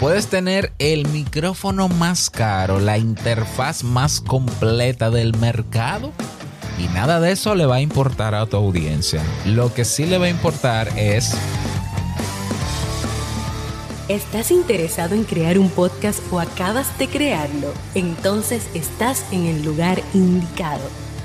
Puedes tener el micrófono más caro, la interfaz más completa del mercado y nada de eso le va a importar a tu audiencia. Lo que sí le va a importar es... ¿Estás interesado en crear un podcast o acabas de crearlo? Entonces estás en el lugar indicado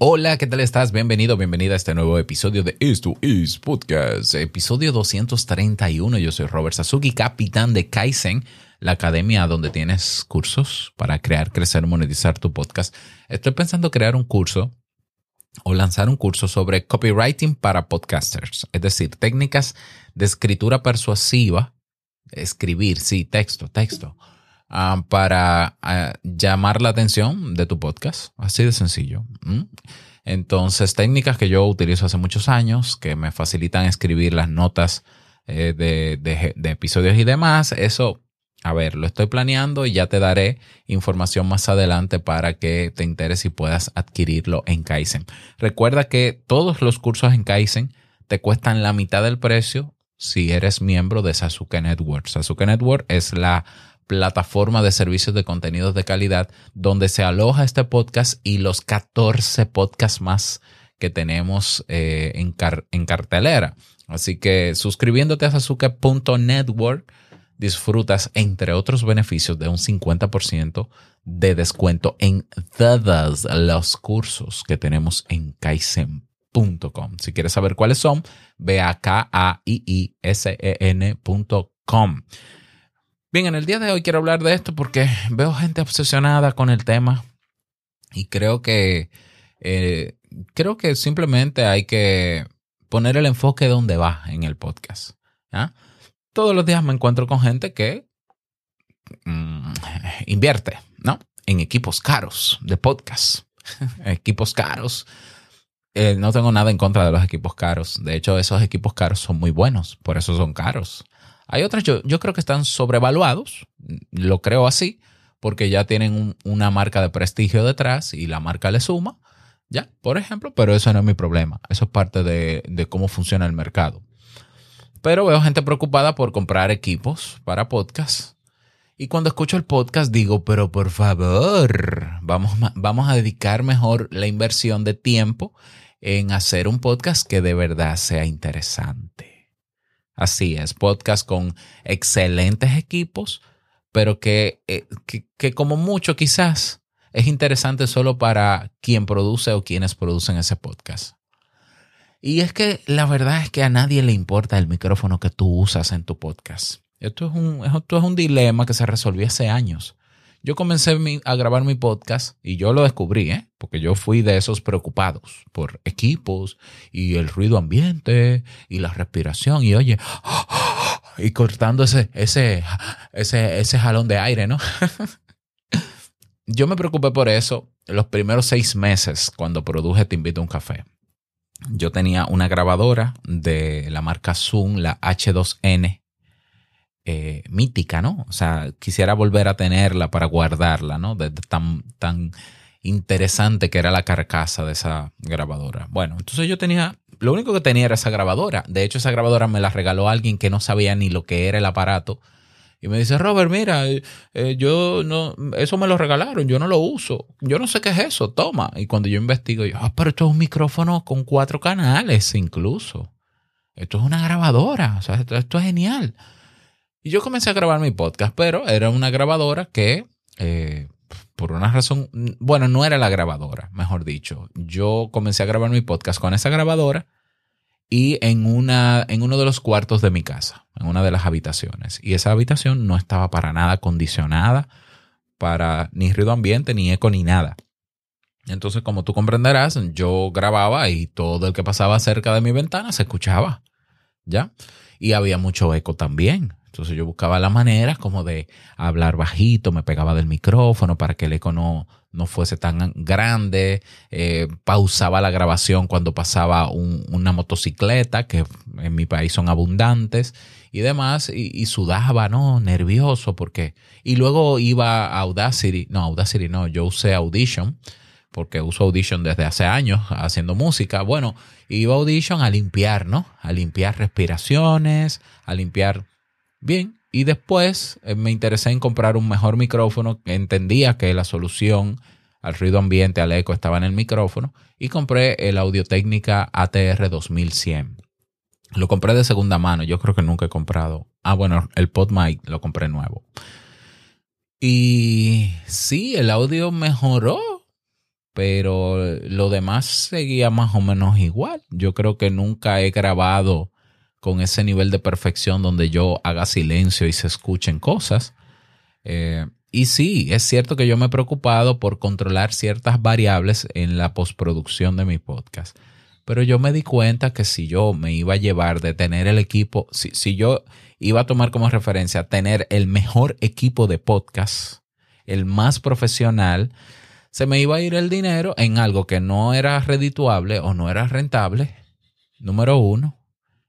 Hola, ¿qué tal estás? Bienvenido, bienvenida a este nuevo episodio de Esto es Podcast, episodio 231. Yo soy Robert Sasuki, capitán de Kaizen, la academia donde tienes cursos para crear, crecer, monetizar tu podcast. Estoy pensando crear un curso o lanzar un curso sobre copywriting para podcasters, es decir, técnicas de escritura persuasiva, escribir, sí, texto, texto Ah, para ah, llamar la atención de tu podcast. Así de sencillo. Entonces, técnicas que yo utilizo hace muchos años, que me facilitan escribir las notas eh, de, de, episodios y demás. Eso, a ver, lo estoy planeando y ya te daré información más adelante para que te interese y puedas adquirirlo en Kaizen. Recuerda que todos los cursos en Kaizen te cuestan la mitad del precio si eres miembro de Sasuke Network. Sasuke Network es la plataforma de servicios de contenidos de calidad donde se aloja este podcast y los 14 podcasts más que tenemos eh, en, en, cartelera. Así que suscribiéndote a sasuke.network disfrutas, entre otros beneficios, de un 50% de descuento en todos los cursos que tenemos en kaizen.com. Si quieres saber cuáles son, ve a k a i i s e n.com. Bien, en el día de hoy quiero hablar de esto porque veo gente obsesionada con el tema y creo que eh, creo que simplemente hay que poner el enfoque donde va en el podcast. Todos los días me encuentro con gente que mm, invierte, ¿no? En equipos caros de podcast, equipos caros. Eh, no tengo nada en contra de los equipos caros. De hecho, esos equipos caros son muy buenos, por eso son caros. Hay otras, yo, creo que están sobrevaluados, lo creo así, porque ya tienen una marca de prestigio detrás y la marca le suma, ya, por ejemplo, pero eso no es mi problema, eso es parte de, cómo funciona el mercado. Pero veo gente preocupada por comprar equipos para podcast. Y cuando escucho el podcast digo, pero por favor, vamos, vamos a dedicar mejor la inversión de tiempo en hacer un podcast que de verdad sea interesante. Así es, podcast con excelentes equipos, pero eh, que, que, como mucho quizás es interesante solo para quien produce o quienes producen ese podcast. Y es que la verdad es que a nadie le importa el micrófono que tú usas en tu podcast. Esto es un, esto es un dilema que se resolvió hace años. Yo comencé a grabar mi podcast y yo lo descubrí, ¿eh? porque yo fui de esos preocupados por equipos y el ruido ambiente y la respiración y oye, y cortando ese, ese, ese, ese jalón de aire, ¿no? yo me preocupé por eso los primeros seis meses cuando produje Te invito a un café. Yo tenía una grabadora de la marca Zoom, la H2N, eh, mítica, ¿no? O sea, quisiera volver a tenerla para guardarla, ¿no? De, tan, tan interesante que era la carcasa de esa grabadora. Bueno, entonces yo tenía, lo único que tenía era esa grabadora. De hecho, esa grabadora me la regaló alguien que no sabía ni lo que era el aparato. Y me dice, Robert, mira, eh, eh, yo no, eso me lo regalaron, yo no lo uso. Yo no sé qué es eso, toma. Y cuando yo investigo, yo, ah, pero esto es un micrófono con cuatro canales incluso. Esto es una grabadora, o sea, esto es genial. Y yo comencé a grabar mi podcast, pero era una grabadora que, eh, por una razón, bueno, no era la grabadora, mejor dicho. Yo comencé a grabar mi podcast con esa grabadora y en, una, en uno de los cuartos de mi casa, en una de las habitaciones. Y esa habitación no estaba para nada acondicionada, para ni ruido ambiente, ni eco, ni nada. Entonces, como tú comprenderás, yo grababa y todo el que pasaba cerca de mi ventana se escuchaba. ¿Ya? Y había mucho eco también. Entonces yo buscaba la manera como de hablar bajito, me pegaba del micrófono para que el eco no, no fuese tan grande, eh, pausaba la grabación cuando pasaba una motocicleta, que en mi país son abundantes, y demás, y, sudaba, ¿no? Nervioso, porque... Y luego iba a Audacity, no, Audacity no, yo usé Audition, porque uso Audition desde hace años haciendo música. Bueno, iba a Audition a limpiar, ¿no? A limpiar respiraciones, a limpiar Bien, y después eh, me interesé en comprar un mejor micrófono. Entendía que la solución al ruido ambiente, al eco, estaba en el micrófono y compré el Audio Técnica ATR 2100. Lo compré de segunda mano. Yo creo que nunca he comprado. Ah, bueno, el PodMic lo compré nuevo. Y sí, el audio mejoró, pero lo demás seguía más o menos igual. Yo creo que nunca he grabado con ese nivel de perfección donde yo haga silencio y se escuchen cosas. Eh, y sí, es cierto que yo me he preocupado por controlar ciertas variables en la postproducción de mi podcast. Pero yo me di cuenta que si yo me iba a llevar de tener el equipo, si, si yo iba a tomar como referencia tener el mejor equipo de podcast, el más profesional, se me iba a ir el dinero en algo que no era redituable o no era rentable, número uno.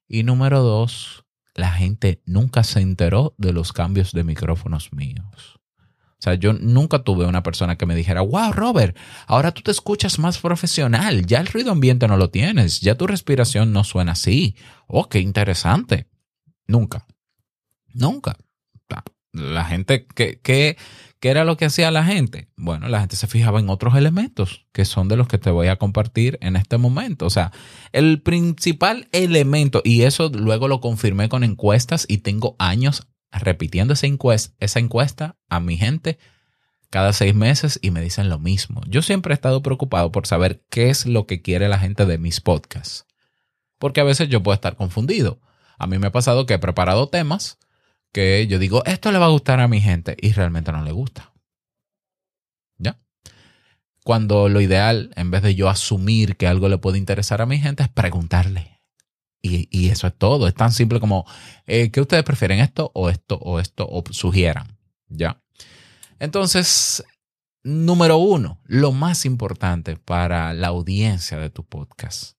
Y número dos, la gente nunca se enteró de los cambios de micrófonos míos. O sea, yo nunca tuve una persona que me dijera, wow, Robert, ahora tú te escuchas más profesional, ya el ruido ambiente no lo tienes, ya tu respiración no suena así. Oh, qué interesante. Nunca. Nunca. La gente que, que ¿Qué era lo que hacía la gente? Bueno, la gente se fijaba en otros elementos que son de los que te voy a compartir en este momento. O sea, el principal elemento, y eso luego lo confirmé con encuestas y tengo años repitiendo esa encuesta, esa encuesta a mi gente cada seis meses y me dicen lo mismo. Yo siempre he estado preocupado por saber qué es lo que quiere la gente de mis podcasts. Porque a veces yo puedo estar confundido. A mí me ha pasado que he preparado temas que yo digo, esto le va a gustar a mi gente y realmente no le gusta. ¿Ya? Cuando lo ideal, en vez de yo asumir que algo le puede interesar a mi gente, es preguntarle. Y, eso es todo. Es tan simple como, eh, ¿qué ustedes prefieren esto o esto o esto o sugieran? ¿Ya? Entonces, número uno, lo más importante para la audiencia de tu podcast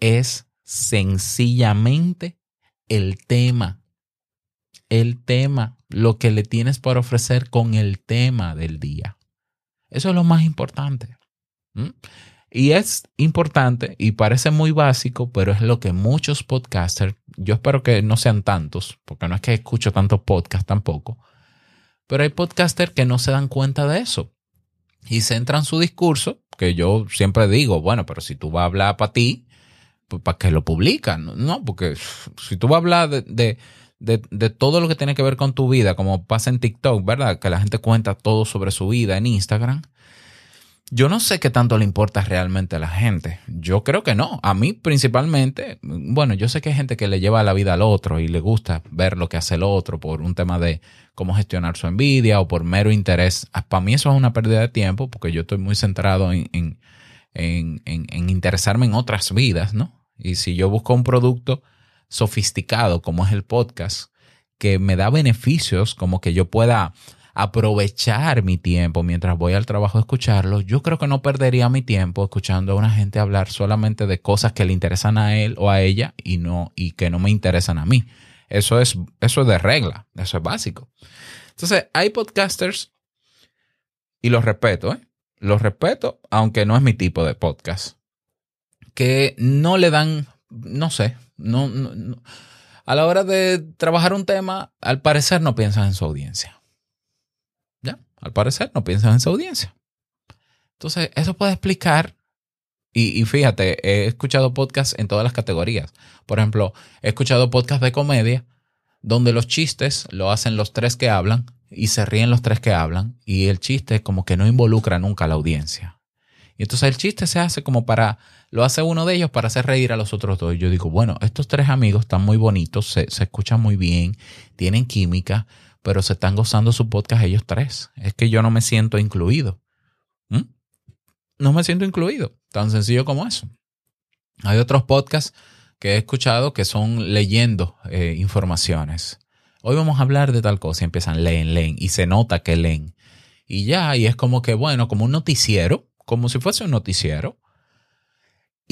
es sencillamente el tema el tema, lo que le tienes para ofrecer con el tema del día. Eso es lo más importante. Y es importante y parece muy básico, pero es lo que muchos podcasters, yo espero que no sean tantos, porque no es que escucho tantos podcasts tampoco, pero hay podcasters que no se dan cuenta de eso y centran su discurso, que yo siempre digo, bueno, pero si tú vas a hablar para ti, pues para que lo publican, ¿no? Porque si tú vas a hablar de de, todo lo que tiene que ver con tu vida, como pasa en TikTok, ¿verdad? Que la gente cuenta todo sobre su vida en Instagram. Yo no sé qué tanto le importa realmente a la gente. Yo creo que no. A mí principalmente, bueno, yo sé que hay gente que le lleva la vida al otro y le gusta ver lo que hace el otro por un tema de cómo gestionar su envidia o por mero interés. Ah, para mí eso es una pérdida de tiempo porque yo estoy muy centrado en, en, en, en interesarme en otras vidas, ¿no? Y si yo busco un producto sofisticado como es el podcast, que me da beneficios como que yo pueda aprovechar mi tiempo mientras voy al trabajo a escucharlo, yo creo que no perdería mi tiempo escuchando a una gente hablar solamente de cosas que le interesan a él o a ella y no y que no me interesan a mí. Eso es eso es de regla, eso es básico. Entonces, hay podcasters y los respeto, ¿eh? Los respeto, aunque no es mi tipo de podcast, que no le dan, no sé, no, no, A la hora de trabajar un tema, al parecer no piensan en su audiencia. ¿Ya? Al parecer no piensan en su audiencia. Entonces, eso puede explicar. Y, y fíjate, he escuchado podcasts en todas las categorías. Por ejemplo, he escuchado podcasts de comedia donde los chistes lo hacen los tres que hablan y se ríen los tres que hablan y el chiste como que no involucra nunca a la audiencia. Y entonces el chiste se hace como para, lo hace uno de ellos para hacer reír a los otros dos. Yo digo, bueno, estos tres amigos están muy bonitos, se, escuchan muy bien, tienen química, pero se están gozando su podcast ellos tres. Es que yo no me siento incluido. ¿Mm? No me siento incluido. Tan sencillo como eso. Hay otros podcasts que he escuchado que son leyendo eh, informaciones. hoy vamos a hablar de tal cosa y empiezan, leen, leen, y se nota que leen. Y ya, y es como que, bueno, como un noticiero, como si fuese un noticiero.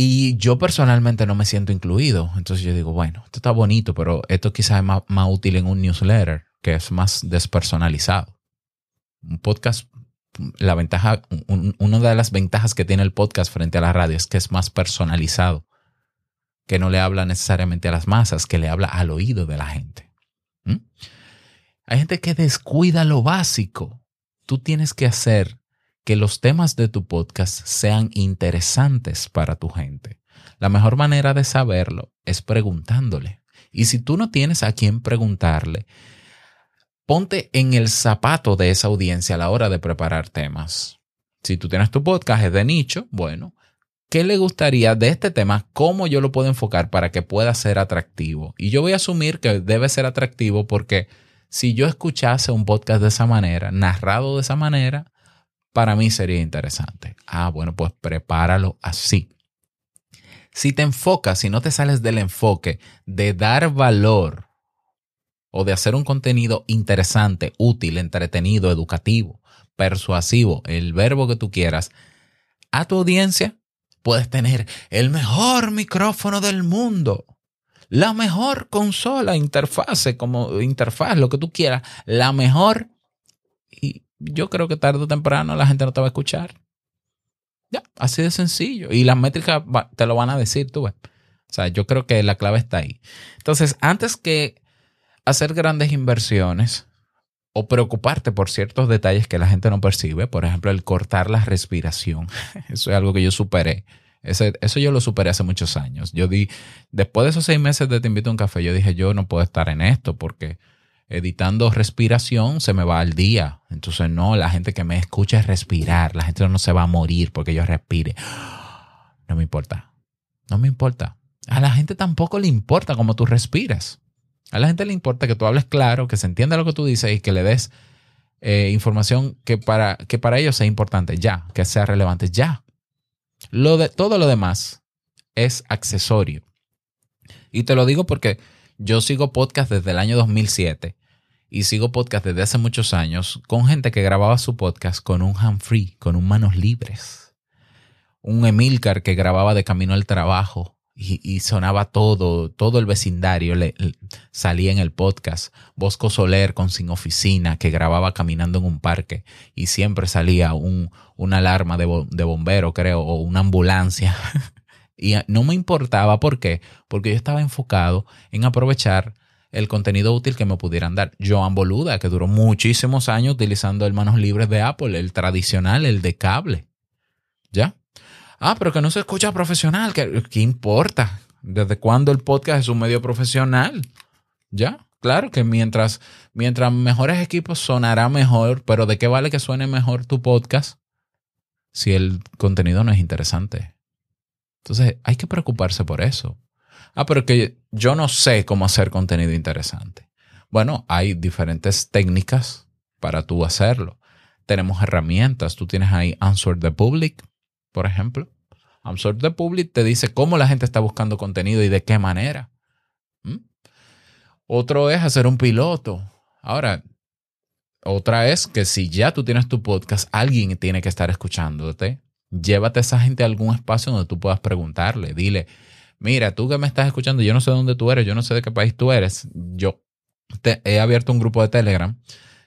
Y yo personalmente no me siento incluido. Entonces yo digo, bueno, esto está bonito, pero esto quizás es más, más útil en un newsletter, que es más despersonalizado. Un podcast la ventaja, una de las ventajas que tiene el podcast frente a la radio es que es más personalizado, que no le habla necesariamente a las masas, que le habla al oído de la gente. ¿Mm? Hay gente que descuida lo básico. Tú tienes que hacer que los temas de tu podcast sean interesantes para tu gente. La mejor manera de saberlo es preguntándole. Y si tú no tienes a quién preguntarle, ponte en el zapato de esa audiencia a la hora de preparar temas. Si tú tienes tu podcast, es de nicho, bueno, ¿qué le gustaría de este tema? ¿Cómo yo lo puedo enfocar para que pueda ser atractivo? Y yo voy a asumir que debe ser atractivo porque si yo escuchase un podcast de esa manera, narrado de esa manera, para mí sería interesante. Ah, bueno, pues prepáralo así. Si te enfocas, si no te sales del enfoque de dar valor o de hacer un contenido interesante, útil, entretenido, educativo, persuasivo, el verbo que tú quieras, a tu audiencia, puedes tener el mejor micrófono del mundo, la mejor consola, interfase, como interfaz, lo que tú quieras, la mejor. Yo creo que tarde o temprano la gente no te va a escuchar. Ya, así de sencillo. Y las métricas te lo van a decir, tú ves. O sea, yo creo que la clave está ahí. Entonces, antes que hacer grandes inversiones o preocuparte por ciertos detalles que la gente no percibe, por ejemplo, el cortar la respiración. Eso es algo que yo superé. eso yo lo superé hace muchos años. Yo di, después de esos seis meses de Te invito a un café, yo dije, yo no puedo estar en esto porque editando respiración se me va al día. Entonces, no, la gente que me escucha es respirar. La gente no se va a morir porque yo respire. No me importa. No me importa. A la gente tampoco le importa cómo tú respiras. A la gente le importa que tú hables claro, que se entienda lo que tú dices y que le des eh, información que para, que para ellos sea importante ya, que sea relevante ya. Lo de, todo lo demás es accesorio. Y te lo digo porque yo sigo podcast desde el año 2007 y sigo podcast desde hace muchos años con gente que grababa su podcast con un hand free, con un manos libres. Un Emilcar que grababa de camino al trabajo y, sonaba todo, todo el vecindario le, salía en el podcast. Bosco Soler con Sin Oficina, que grababa caminando en un parque y siempre salía un, una alarma de, de bombero, creo, o una ambulancia. y no me importaba por qué, porque yo estaba enfocado en aprovechar el contenido útil que me pudieran dar. Joan Boluda, que duró muchísimos años utilizando el manos libres de Apple, el tradicional, el de cable. ¿Ya? Ah, pero que no se escucha profesional. ¿Qué, qué importa? ¿Desde cuándo el podcast es un medio profesional? ¿Ya? Claro que mientras, mientras mejores equipos sonará mejor, pero ¿de qué vale que suene mejor tu podcast si el contenido no es interesante? Entonces hay que preocuparse por eso. Ah, pero que yo no sé cómo hacer contenido interesante. Bueno, hay diferentes técnicas para tú hacerlo. Tenemos herramientas. Tú tienes ahí Answer the Public, por ejemplo. Absorb the Public te dice cómo la gente está buscando contenido y de qué manera. ¿Mm? Otro es hacer un piloto. Ahora, otra es que si ya tú tienes tu podcast, alguien tiene que estar escuchándote. Llévate a esa gente a algún espacio donde tú puedas preguntarle. Dile, mira, tú que me estás escuchando, yo no sé dónde tú eres, yo no sé de qué país tú eres. Yo he abierto un grupo de Telegram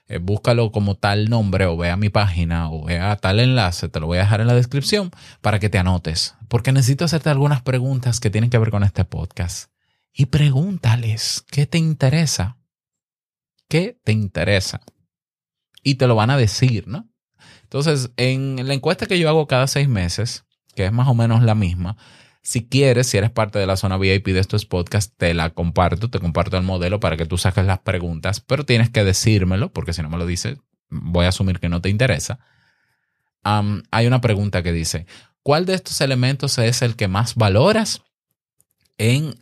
eh, búscalo como tal nombre o vea mi página o vea tal enlace, te lo voy a dejar en la descripción para que te anotes, porque necesito hacerte algunas preguntas que tienen que ver con este podcast. Y pregúntales, ¿qué te interesa? ¿Qué te interesa? Y te lo van a decir, ¿no? Entonces, en la encuesta que yo hago cada seis meses, que es más o menos la misma, si quieres, si eres parte de la zona VIP de estos podcasts, te la comparto, te comparto el modelo para que tú saques las preguntas, pero tienes que decírmelo, porque si no me lo dices, voy a asumir que no te interesa. hay una pregunta que dice, ¿cuál de estos elementos es el que más valoras en,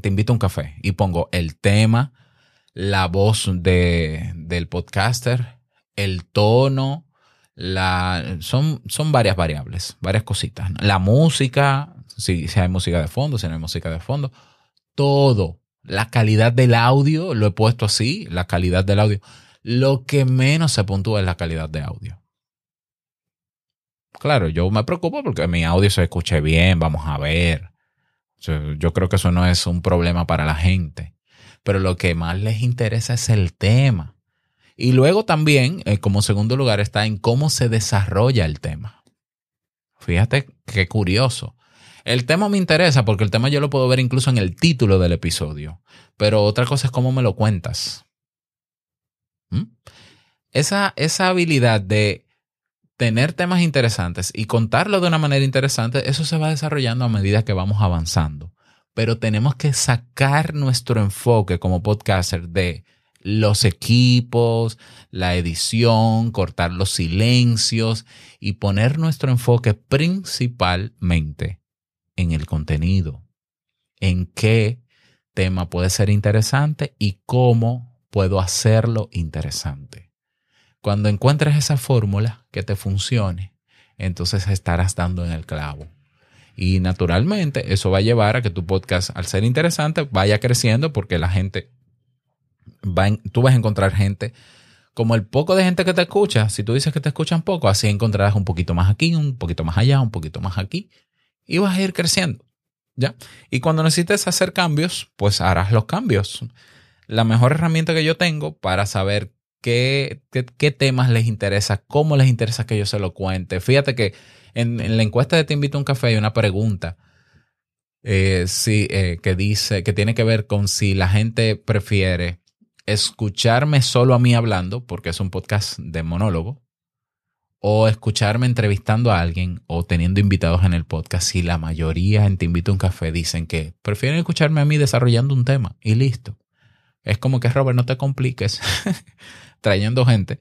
Te invito a un café? Y pongo el tema, la voz de, del podcaster, el tono, son, son varias variables, varias cositas. La música, si, hay música de fondo, si no hay música de fondo, todo, La calidad del audio, lo he puesto así, la calidad del audio. Lo que menos se puntúa es la calidad de audio. Claro, yo me preocupo porque mi audio se escuche bien, vamos a ver. Yo creo que eso no es un problema para la gente. Pero lo que más les interesa es el tema. Y luego también, eh, como segundo lugar, está en cómo se desarrolla el tema. Fíjate qué curioso. El tema me interesa porque el tema yo lo puedo ver incluso en el título del episodio. Pero otra cosa es cómo me lo cuentas. ¿Mm? Esa, esa habilidad de tener temas interesantes y contarlo de una manera interesante, eso se va desarrollando a medida que vamos avanzando. Pero tenemos que sacar nuestro enfoque como podcaster de los equipos, la edición, cortar los silencios y poner nuestro enfoque principalmente en el contenido, en qué tema puede ser interesante y cómo puedo hacerlo interesante. Cuando encuentres esa fórmula que te funcione, entonces estarás dando en el clavo. Y naturalmente eso va a llevar a que tu podcast, al ser interesante, vaya creciendo porque la gente, va tú vas a encontrar gente, como el poco de gente que te escucha, si tú dices que te escuchan poco, así encontrarás un poquito más aquí, un poquito más allá, un poquito más aquí, y vas a ir creciendo. ¿Ya? Y cuando necesites hacer cambios, pues harás los cambios. La mejor herramienta que yo tengo para saber qué, qué, temas les interesa, cómo les interesa que yo se lo cuente. Fíjate que en, la encuesta de Te invito a un café hay una pregunta eh, eh, que dice, que tiene que ver con si la gente prefiere escucharme solo a mí hablando, porque es un podcast de monólogo, o escucharme entrevistando a alguien o teniendo invitados en el podcast. Si la mayoría en Te invito a un café dicen que prefieren escucharme a mí desarrollando un tema y listo. Es como que, Robert, no te compliques. trayendo gente,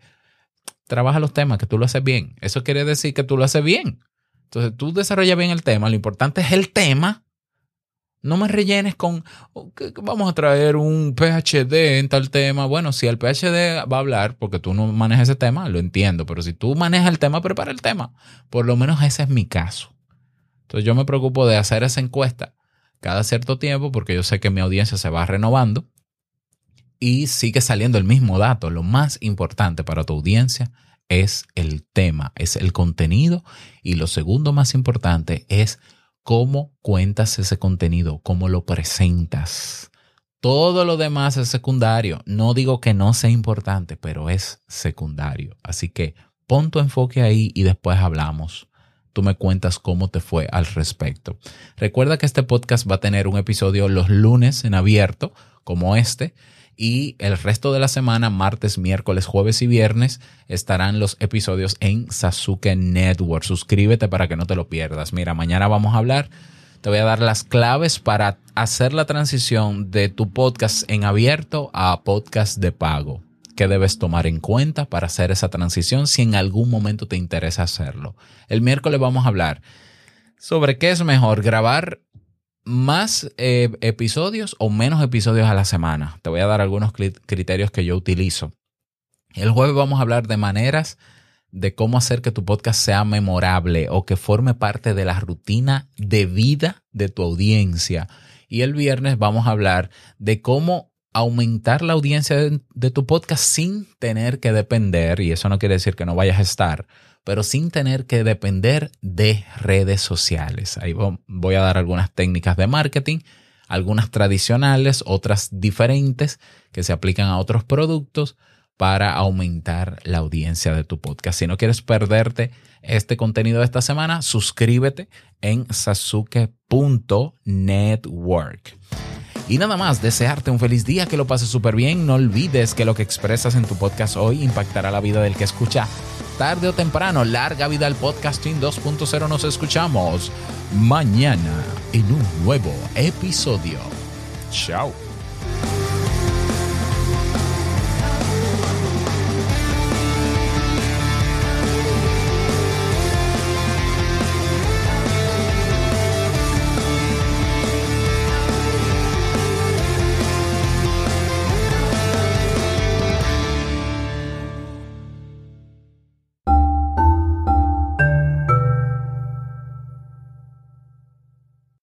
trabaja los temas, que tú lo haces bien. Eso quiere decir que tú lo haces bien. Entonces tú desarrollas bien el tema, lo importante es el tema. No me rellenes con, vamos a traer un PhD en tal tema. Bueno, si el PhD va a hablar, porque tú no manejas ese tema, lo entiendo, pero si tú manejas el tema, prepara el tema. Por lo menos ese es mi caso. Entonces yo me preocupo de hacer esa encuesta cada cierto tiempo porque yo sé que mi audiencia se va renovando y sigue saliendo el mismo dato. Lo más importante para tu audiencia es el tema, es el contenido y lo segundo más importante es cómo cuentas ese contenido, cómo lo presentas. Todo lo demás es secundario. No digo que no sea importante, pero es secundario. Así que pon tu enfoque ahí y después hablamos. Tú me cuentas cómo te fue al respecto. Recuerda que este podcast va a tener un episodio los lunes en abierto, como este y el resto de la semana, martes, miércoles, jueves y viernes, estarán los episodios en Sasuke Network. Suscríbete para que no te lo pierdas. Mira, mañana vamos a hablar, te voy a dar las claves para hacer la transición de tu podcast en abierto a podcast de pago. ¿Qué debes tomar en cuenta para hacer esa transición si en algún momento te interesa hacerlo? El miércoles vamos a hablar sobre qué es mejor, grabar más eh, episodios o menos episodios a la semana. Te voy a dar algunos criterios que yo utilizo. El jueves vamos a hablar de maneras de cómo hacer que tu podcast sea memorable o que forme parte de la rutina de vida de tu audiencia. Y el viernes vamos a hablar de cómo aumentar la audiencia de, de tu podcast sin tener que depender, y eso no quiere decir que no vayas a estar, pero sin tener que depender de redes sociales. Ahí voy a dar algunas técnicas de marketing, algunas tradicionales, otras diferentes que se aplican a otros productos para aumentar la audiencia de tu podcast. Si no quieres perderte este contenido de esta semana, suscríbete en sasuke.network. Y nada más, desearte un feliz día, que lo pases súper bien. No olvides que lo que expresas en tu podcast hoy impactará la vida del que escucha tarde o temprano. Larga vida al podcasting 2.0. Nos escuchamos mañana en un nuevo episodio. Chao.